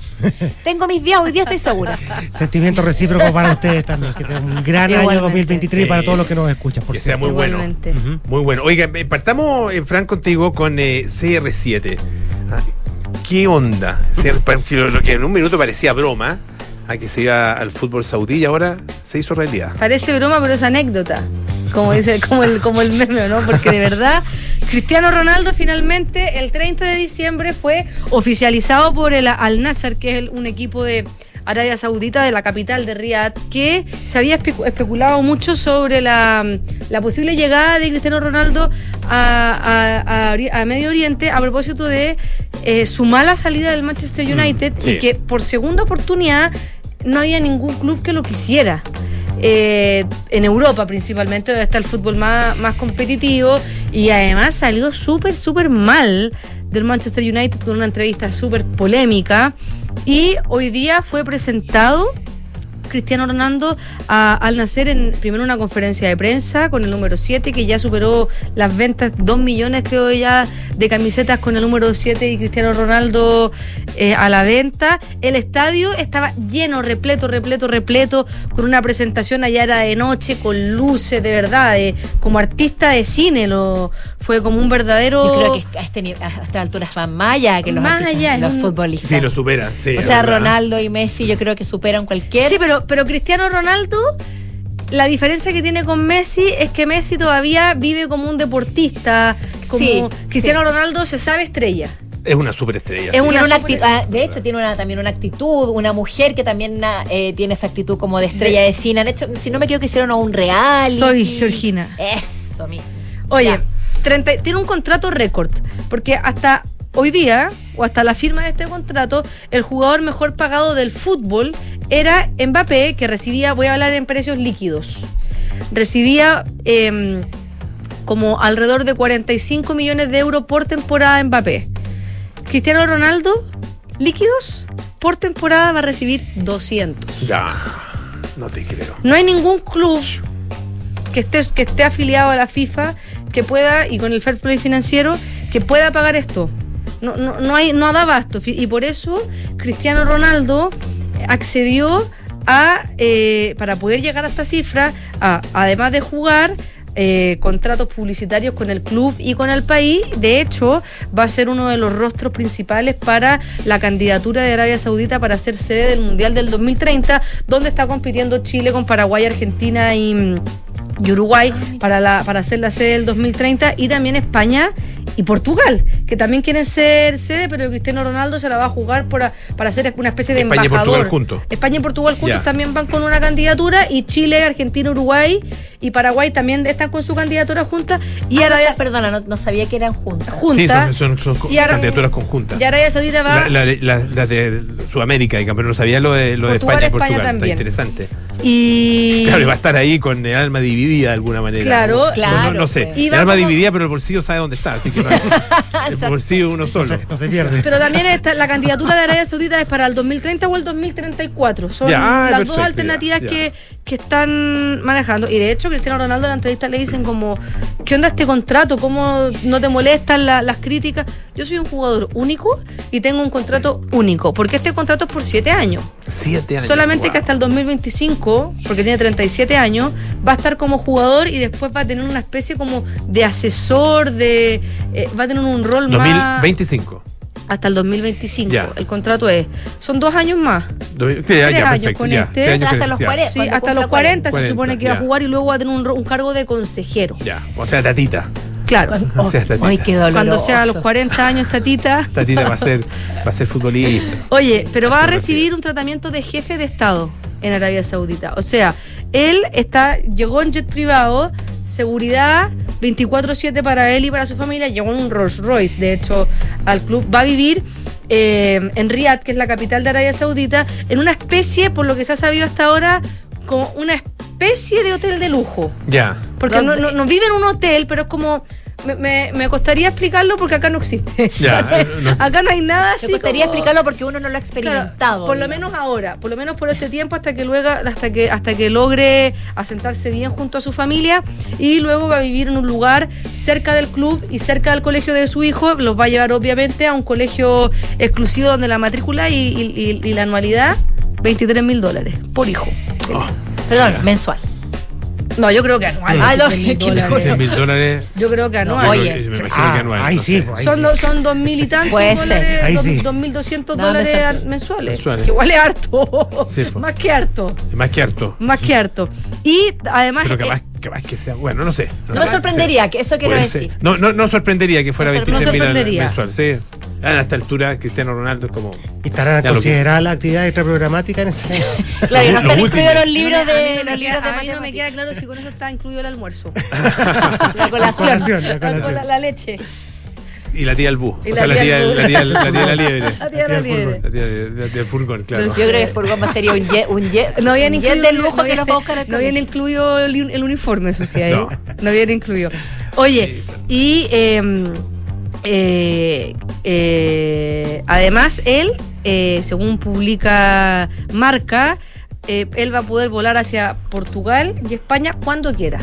Tengo mis días, hoy día estoy segura. Sentimiento recíproco para ustedes también. Que tengan un gran año Igualmente. 2023 y para todos los que nos escuchan. Por Que sea muy bueno. Ujú, Muy bueno. Oiga, eh, partamos, eh, Fran, contigo con eh, CR7. Ah, ¿Qué onda? CR pa- que Lo lo que en un minuto parecía broma, a que se iba al fútbol saudí y ahora se hizo realidad. Parece broma, pero es anécdota. Como dice, como el, como el meme, ¿no? Porque de verdad, Cristiano Ronaldo finalmente el 30 de diciembre fue oficializado por el Al Nasser, que es el- un equipo de Arabia Saudita de la capital de Riyadh, que se había espe- especulado mucho sobre la, la posible llegada de Cristiano Ronaldo a, Medio Oriente a propósito de eh, su mala salida del Manchester United sí. y que por segunda oportunidad no había ningún club que lo quisiera. Eh, en Europa principalmente, donde está el fútbol más, más competitivo y además salió súper, súper mal del Manchester United con una entrevista súper polémica y hoy día fue presentado Cristiano Ronaldo a- al nacer en primero una conferencia de prensa con el número 7 que ya superó las ventas 2 millones creo ya de camisetas con el número 7 y Cristiano Ronaldo eh, a la venta. El estadio estaba lleno repleto repleto repleto con una presentación allá era de noche con luces de verdad como artista de cine lo fue como un verdadero Yo creo que a, este, nivel- a esta altura es más maya que los, Más artistas- allá, es los un- futbolistas. Sí, lo supera. Sí, o sea, verdad. Ronaldo y Messi yo creo que superan cualquier... Sí, pero, pero Cristiano Ronaldo, la diferencia que tiene con Messi es que Messi todavía vive como un deportista, como Sí, Cristiano sí. Ronaldo se sabe estrella. Es una superestrella. Es sí. una, actitud, ah, de hecho, tiene una, también una actitud, una mujer que también ah, eh, tiene esa actitud como de estrella de cine. Han hecho, si no me equivoco, hicieron un real. Soy Georgina. Eso mismo. Oye, Ya. 30 tiene un contrato récord, porque hasta hoy día, o hasta la firma de este contrato, el jugador mejor pagado del fútbol era Mbappé, que recibía, voy a hablar en precios líquidos, recibía em, como alrededor de 45 millones de euros por temporada Mbappé. Cristiano Ronaldo, líquidos, por temporada va a recibir 200. Ya, no te creo. No hay ningún club que esté, que esté afiliado a la FIFA que pueda, y con el fair play financiero, que pueda pagar esto. No, no, no hay, no da abasto. Y por eso Cristiano Ronaldo accedió a, eh, para poder llegar a esta cifra, a, además de jugar, eh, contratos publicitarios con el club y con el país. De hecho, va a ser uno de los rostros principales para la candidatura de Arabia Saudita para ser sede del Mundial del 2030, donde está compitiendo Chile con Paraguay, Argentina y, mm, y Uruguay para, la, para ser la sede del 2030 y también España y Portugal, que también quieren ser sede, pero Cristiano Ronaldo se la va a jugar para, para ser una especie de España y embajador. Portugal juntos. España y Portugal juntos Ya. también van con una candidatura y Chile, Argentina, Uruguay y Paraguay también están con su candidatura juntas y Ah, Arabia no, perdona, no, no sabía que eran juntas. Sí, junta son, son- son Y ahora- candidaturas conjuntas. y Arabia Saudita va La, la- la- la de Sudamérica, digamos, pero no sabía lo de, lo de España y España Portugal. también. Está interesante. y Claro, y va a estar ahí con el alma dividida de alguna manera. Claro. No, no, Claro, no sé. pues. Y el alma como- dividida, pero el bolsillo sabe dónde está, así que no hay- el bolsillo uno solo. No se pierde. Pero también está, la candidatura de Arabia Saudita es para el 2030 o el 2034. Son Ya, las perfecto, dos alternativas ya, ya. Que, que están manejando. Y de hecho, Cristiano Ronaldo en la entrevista le dicen como, ¿qué onda este contrato? ¿Cómo no te molestan la- las críticas? Yo soy un jugador único y tengo un contrato único. Porque este contrato es por siete años. Siete años. Solamente wow. que hasta el 2025, porque tiene 37 años, va a estar como jugador y después va a tener una especie como de asesor, de eh, va a tener un rol más 2025. Hasta el 2025. Ya. El contrato es, son dos años más. Do- ya, Tres ya, años perfecto, con ya. este. Años Hasta los ya. 40. Sí, hasta los 40, se 40, supone que va a jugar y luego va a tener un, ro- un cargo de consejero. Ya, o sea, tatita. Claro. O sea, tatita. Ay, qué. Cuando sea a los 40 años, Tatita. Tatita va a ser, va a ser futbolista. Oye, pero va a Así recibir un tratamiento de jefe de Estado en Arabia Saudita. O sea, él está, llegó en jet privado, seguridad 24-7 para él y para su familia, llegó en un Rolls Royce, de hecho, al club. Va a vivir eh, en Riyadh, que es la capital de Arabia Saudita, en una especie, por lo que se ha sabido hasta ahora, como una especie de hotel de lujo. Ya. Porque no, no, no vive en un hotel, pero es como... Me, me- me costaría explicarlo porque acá no existe. Ya, eh, no. acá no hay nada así. Me gustaría como- explicarlo porque uno no lo ha Claro, experimentado. por lo menos ahora, por lo menos por este tiempo hasta que luego, hasta que, hasta que logre asentarse bien junto a su familia y luego va a vivir en un lugar cerca del club y cerca del colegio de su hijo. Los va a llevar obviamente a un colegio exclusivo donde la matrícula y, y- y- y la anualidad 23 mil dólares por hijo. Perdón, mensual. No, yo creo que anual. Ah, no, 23.000 qué dólares. 100 mil dólares. Yo creo que anual. Oye. creo que- me imagino Ah, que anual. ahí no sí, pues, ahí Son, sí. do- son dos mil y tantos Puede dólares. Ahí dos- sí. dos mil doscientos No, dólares an- mensuales. Mensuales. Que igual es harto. Sí, pues. Más que harto. Más que harto. Más que harto. Y además. Pero que eh, más, que más que sea. Bueno, no sé. No me sé. sorprendería, que eso quiero decir. No, no, no sorprendería que fuera No sor- 23 no mil sorprendería. mensual. Sí. A esta altura, Cristiano Ronaldo es como. ¿Estará Ya lo considerada la actividad extraprogramática en ese Claro, y no están incluidos los libros de no me los libros queda- de a mí no me queda claro si con eso está incluido el almuerzo. La colación. colación, la La, colación. la- la leche. Y la tía del bus. O sea, la tía la tía, la tía de la liebre. La tía de la liebre. La tía de- de- del furgón, claro. Yo creo que Furgón va a ser un jet, un jet, No habían incluido del lujo no que los va a buscar No habían colegio. incluido el, el uniforme, Sucia, ¿eh? No. No. habían incluido. Oye, y eh, eh, además él, eh, según publica Marca, eh, él va a poder volar hacia Portugal y España cuando quiera.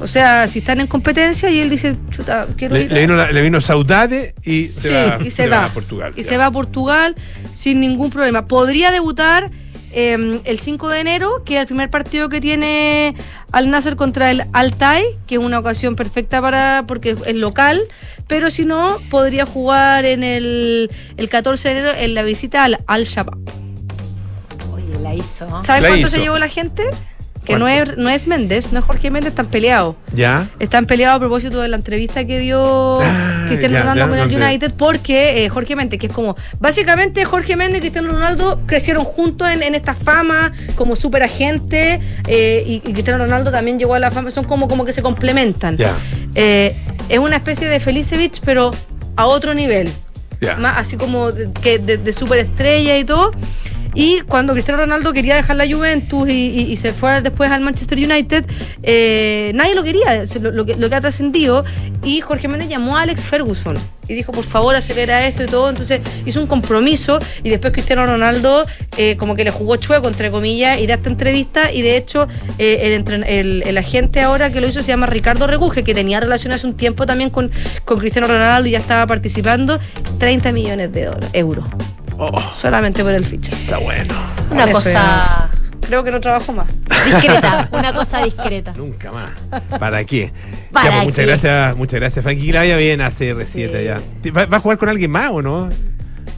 O sea, si están en competencia y él dice, chuta, quiero Le, ir. le vino, la- le vino saudade y Sí, se va, y se, va. a Portugal. Y ya. se va a Portugal sin ningún problema. Podría debutar eh, el 5 de enero, que es el primer partido que tiene Al Nasser contra el Altai, que es una ocasión perfecta para porque es local, pero si no, podría jugar en el, el 14 de enero en la visita al Al-Shabaab. Oye, la hizo. ¿no? ¿Sabes La cuánto hizo. se llevó la gente? Que no es, no es Méndez, no es Jorge Méndez, están peleados. ¿Ya? Están peleados a propósito de la entrevista que dio Ah, Cristiano ya, Ronaldo ya, con el United, porque eh, Jorge Méndez, que es como, básicamente Jorge Méndez y Cristiano Ronaldo crecieron juntos en, en esta fama, como super agente, eh, y, y Cristiano Ronaldo también llegó a la fama, son como, como que se complementan. Ya. Eh, es una especie de Felicevich, pero a otro nivel. Más así como de, que de, de superestrella y todo. Y cuando Cristiano Ronaldo quería dejar la Juventus y, se fue después al Manchester United, eh, nadie lo quería, lo, que, ha trascendido. Y Jorge Méndez llamó a Alex Ferguson y dijo, por favor, acelera esto y todo. Entonces hizo un compromiso y después Cristiano Ronaldo eh, como que le jugó chueco, entre comillas, y da esta entrevista. Y de hecho, eh, el, agente ahora que lo hizo se llama Ricardo Reguje, que tenía relación hace un tiempo también con, con Cristiano Ronaldo y ya estaba participando. 30 millones de euros Oh, solamente por el fichaje. está bueno. Una Eso cosa creo que no trabajo más. Discreta, una cosa discreta. Nunca más. ¿Para qué? ¿Para Ya, pues, muchas qué? gracias, muchas gracias, Frankie. Que la vaya bien a CR7 allá. ¿Te- ¿Va, va a jugar con alguien más o no?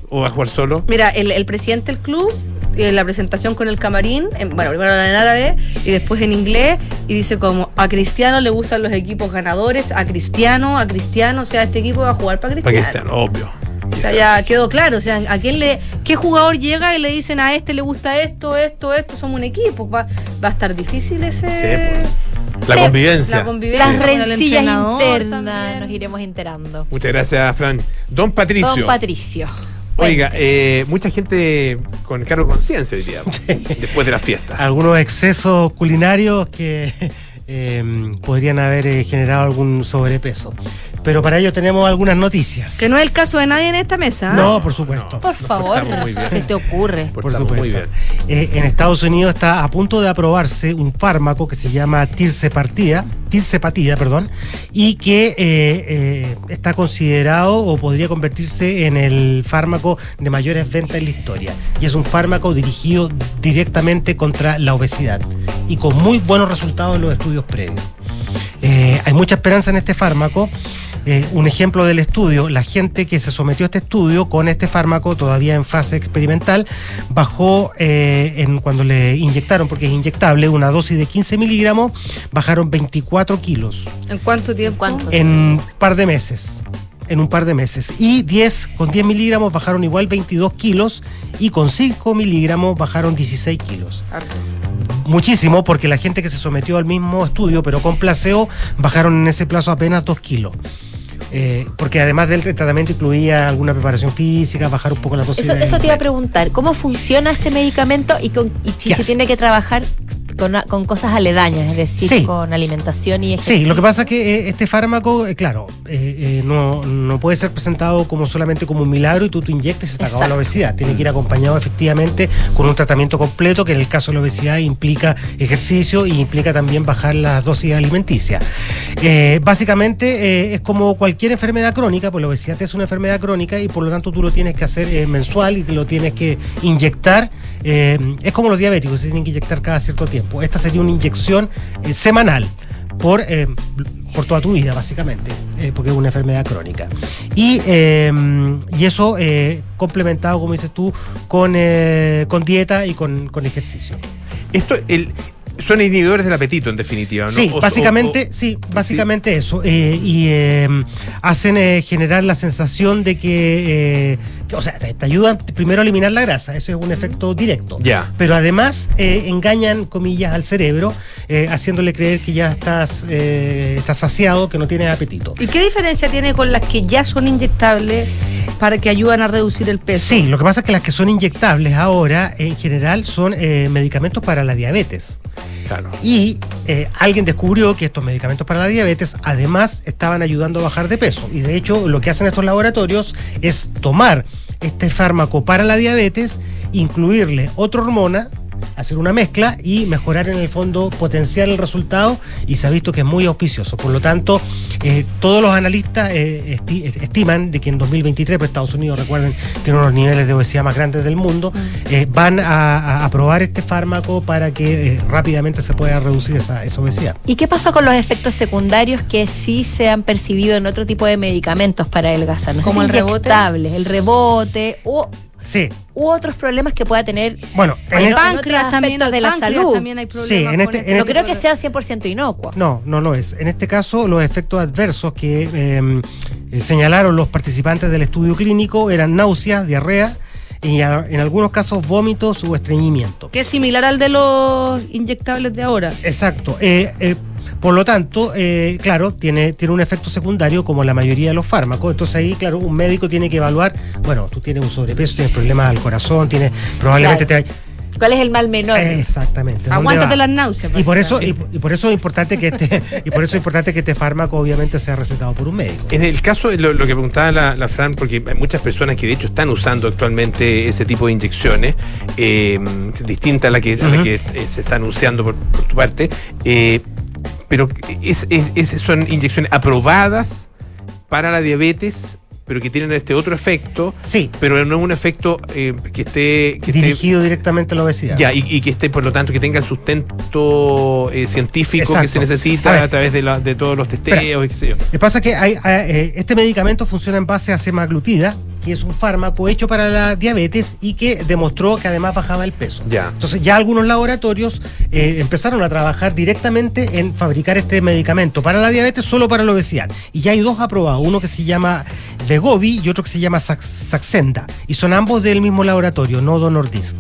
¿O va a jugar solo? Mira, el, el presidente del club, eh, la presentación con el camarín, en- bueno, primero en árabe y después en inglés, y dice como a Cristiano le gustan los equipos ganadores, a Cristiano, a Cristiano, o sea, este equipo va a jugar para Para Cristiano. que estén, obvio. O sea, ya quedó claro, o sea, a quién le, qué jugador llega y le dicen a este le gusta esto, esto, esto, somos un equipo, va, va a estar difícil ese Sí, pues. La convivencia. la convivencia Las rencillas internas también. nos iremos enterando. Muchas gracias, Fran. Don Patricio. Don Patricio. Oiga, eh, mucha gente con cargo de conciencia hoy día, después de la fiesta. Algunos excesos culinarios que eh, podrían haber eh, generado algún sobrepeso. Pero para ello tenemos algunas noticias. Que no es el caso de nadie en esta mesa. ¿eh? No, por supuesto. Por favor, se te ocurre. Por Portamos muy supuesto. bien. Eh, en Estados Unidos está a punto de aprobarse un fármaco que se llama tirsepatida, tirsepatida, perdón, y que eh, eh, está considerado o podría convertirse en el fármaco de mayores ventas en la historia. Y es un fármaco dirigido directamente contra la obesidad y con muy buenos resultados en los estudios previos. Eh, hay mucha esperanza en este fármaco. Eh, un ejemplo del estudio, la gente que se sometió a este estudio con este fármaco todavía en fase experimental bajó eh, en cuando le inyectaron, porque es inyectable, una dosis de 15 miligramos, bajaron 24 kilos ¿En cuánto tiempo? en un par de meses. En un par de meses. Y 10, con 10 miligramos bajaron igual 22 kilos y con 5 miligramos bajaron 16 kilos muchísimo porque la gente que se sometió al mismo estudio, pero con placebo, bajaron en ese plazo apenas 2 kilos. Eh, porque además del tratamiento incluía alguna preparación física, bajar un poco la dosis. Eso, eso te iba a preguntar, ¿cómo funciona este medicamento y, con, y si ¿Qué se hace? tiene que trabajar con, con cosas aledañas, es decir, Sí. con alimentación y ejercicio? Sí, lo que pasa es que eh, este fármaco, eh, claro, eh, eh, no, no puede ser presentado como solamente como un milagro y tú te inyectas y se te acabó la obesidad. Tiene que ir acompañado efectivamente con un tratamiento completo que en el caso de la obesidad implica ejercicio y implica también bajar las dosis alimenticias. Eh, básicamente es como cualquier enfermedad crónica, pues la obesidad es una enfermedad crónica y por lo tanto tú lo tienes que hacer mensual y te lo tienes que inyectar. es como los diabéticos, se tienen que inyectar cada cierto tiempo. Esta sería una inyección eh, semanal por, eh, por toda tu vida, básicamente, eh, porque es una enfermedad crónica. Y, eh, y eso complementado, como dices tú, con, con dieta y con, con ejercicio. Esto, son inhibidores del apetito, en definitiva, ¿no? Sí, O- básicamente, o- sí, básicamente eso. eh, y eh, hacen eh, generar la sensación de que, eh, que, o sea, te, te ayudan primero a eliminar la grasa, eso es un efecto directo. Ya. Pero además eh, engañan, comillas, al cerebro, eh, haciéndole creer que ya estás, eh, estás saciado, que no tienes apetito. ¿Y qué diferencia tiene con las que ya son inyectables para que ayudan a reducir el peso? Sí, lo que pasa es que las que son inyectables ahora, en general, son eh, medicamentos para la diabetes. Y eh, alguien descubrió que estos medicamentos para la diabetes además estaban ayudando a bajar de peso. Y de hecho lo que hacen estos laboratorios es tomar este fármaco para la diabetes, incluirle otra hormona, hacer una mezcla y mejorar en el fondo, potenciar el resultado y se ha visto que es muy auspicioso. Por lo tanto, eh, todos los analistas eh, esti- estiman de que en 2023, pues Estados Unidos, recuerden, tiene unos niveles de obesidad más grandes del mundo, eh, van a, a aprobar este fármaco para que eh, rápidamente se pueda reducir esa, esa obesidad. ¿Y qué pasa con los efectos secundarios que sí se han percibido en otro tipo de medicamentos para adelgazar? No ¿Como el rebote? el rebote o Sí, u otros problemas que pueda tener bueno, en el- páncreas también, de la salud. también hay problemas Sí, en con este- este en No este- creo que sean 100% inocuos. No, no lo es. En este caso, los efectos adversos que eh, eh, señalaron los participantes del estudio clínico eran náuseas, diarrea y a- en algunos casos vómitos o estreñimiento. Que es similar al de los inyectables de ahora. Exacto. Eh, eh, por lo tanto, eh, claro, tiene, tiene un efecto secundario como la mayoría de los fármacos. Entonces ahí, claro, un médico tiene que evaluar, bueno, tú tienes un sobrepeso, tienes problemas al corazón, tienes probablemente Claro. te... ¿Cuál es el mal menor? Exactamente. ¿dónde Aguántate va? las náuseas. Y por eso, y, y por eso es importante que este, y por eso es importante que este fármaco obviamente sea recetado por un médico. En el caso de lo, lo que preguntaba la, la Fran, porque hay muchas personas que de hecho están usando actualmente ese tipo de inyecciones, eh, distinta a la que, a la Ujú. que eh, se está anunciando por, por tu parte, eh, pero es, es- es- son inyecciones aprobadas para la diabetes pero que tienen este otro efecto. Sí. Pero no es un efecto eh, que esté. Que esté- Dirigido directamente a la obesidad. ya, y, y que esté, por lo tanto, que tenga el sustento eh, científico que se necesita A través de, la- de todos los testeos y qué sé yo. Lo que pasa es que hay- hay, eh, este medicamento funciona en base a semaglutida, que es un fármaco hecho para la diabetes y que demostró que además bajaba el peso. Ya. Entonces ya algunos laboratorios eh, empezaron a trabajar directamente en fabricar este medicamento para la diabetes, solo para la obesidad. Y ya hay dos aprobados, uno que se llama Vegovi y otro que se llama Sax- Saxenda. Y son ambos del mismo laboratorio, Novo Nordisk.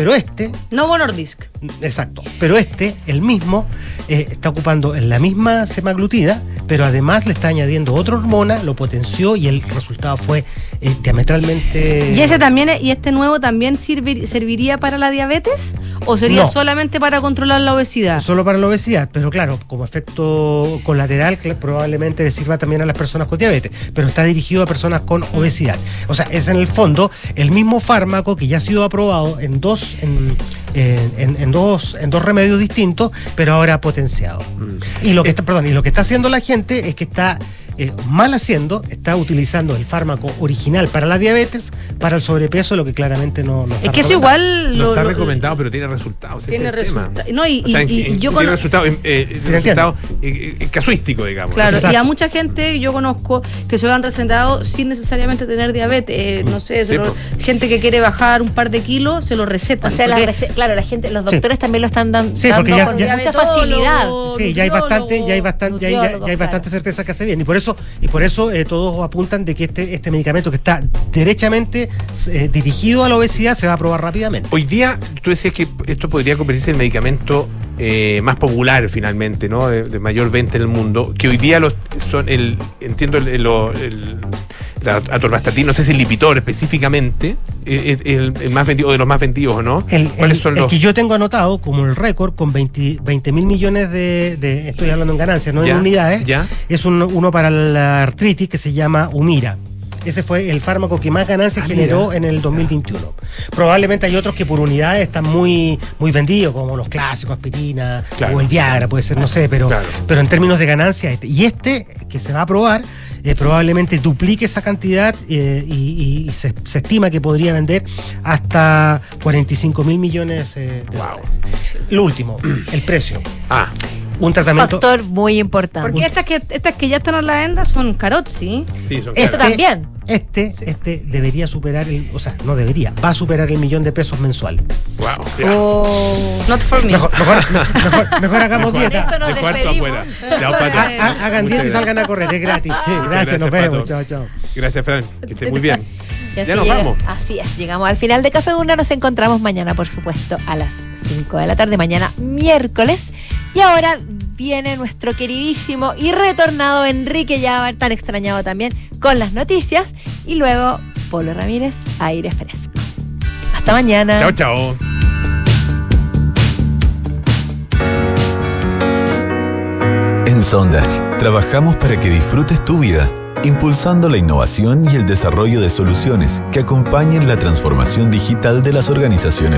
Pero este, Novo Nordisk. exacto, pero este, el mismo, eh, está ocupando en la misma semaglutida, pero además le está añadiendo otra hormona, lo potenció y el resultado fue eh, diametralmente... ¿Y ese también, y este nuevo también sirvi- serviría para la diabetes? ¿O sería No. solamente para controlar la obesidad? Solo para la obesidad, pero claro, como efecto colateral probablemente le sirva también a las personas con diabetes, pero está dirigido a personas con obesidad. O sea, es en el fondo el mismo fármaco que ya ha sido aprobado en dos, en, en- en- en dos, en dos remedios distintos, pero ahora potenciado. Y lo que está, perdón, y lo que está haciendo la gente es que está eh, mal haciendo, está utilizando el fármaco original para la diabetes, para el sobrepeso, lo que claramente no, no está Es que eso recomendado. igual No lo- está lo- recomendado, pero tiene resultados. Tiene es el tema. resulta- no, y- O sea, y- en- y en- yo tiene cono- resultado, eh, eh, resultado, casuístico, digamos. Claro, y Exacto. a mucha gente yo conozco que se lo han recetado sin necesariamente tener diabetes. eh, no sé, Sí, lo- gente que quiere bajar un par de kilos, se lo O recetan. sea, la porque- rece- claro, la gente, los Sí. doctores también lo están dan- Sí, dando porque ya- con ya- mucha facilidad. Sí, ya hay bastante, ya hay bastante, ya hay, ya- hay bastante certeza que hace bien. Y por eso, y por eso eh, todos apuntan de que este, este medicamento que está derechamente eh, dirigido a la obesidad se va a aprobar rápidamente. Hoy día, tú decías que esto podría convertirse en el medicamento eh, más popular finalmente, ¿no? De, mayor venta en el mundo. Que hoy día los son el, entiendo el, el, atorvastatina, no sé si el Lipitor específicamente, eh, es el, el más vendido o de los más vendidos no. El, ¿Cuáles son los? que yo tengo anotado como el récord con 20 mil millones de, de- estoy hablando en ganancias, no Ya, en unidades, ya. es un- uno para la artritis que se llama Humira. Ese fue el fármaco que más ganancias Ah, generó mira. en el 2021. Probablemente hay otros que por unidades están muy, muy vendidos, como los clásicos, aspirina Claro. o el Viagra, puede ser, no sé, pero, Claro. pero en términos de ganancias, este. y este que se va a aprobar eh, probablemente duplique esa cantidad eh, y, se, se estima que podría vender hasta 45 mil millones eh, de dólares. Lo último, el precio. Ah, Un tratamiento. Factor muy importante. Porque estas que, estas que ya están a la venda son carotzi. sí, son Esto caras. también. Este, este debería superar el, o sea, no debería, va a superar el millón de pesos mensuales. Wow, ya. Oh, not for me. Mejor, mejor, mejor, mejor hagamos Mejor. dieta. Esto nos Pato. Ha- Hagan dieta y salgan a correr, es gratis. Gracias, nos vemos. Pato. Chao, chao. Gracias, Fran. Que estés muy bien. Y así Ya nos llega- vamos. Así es, llegamos al final de Café Duna. Nos encontramos mañana, por supuesto, a las 5 de la tarde, mañana miércoles. Y ahora viene nuestro queridísimo y retornado Enrique Yabar, tan extrañado también, con las noticias. Y luego Polo Ramírez, aire fresco. Hasta mañana. Chao, chao. En Sonda, trabajamos para que disfrutes tu vida, impulsando la innovación y el desarrollo de soluciones que acompañen la transformación digital de las organizaciones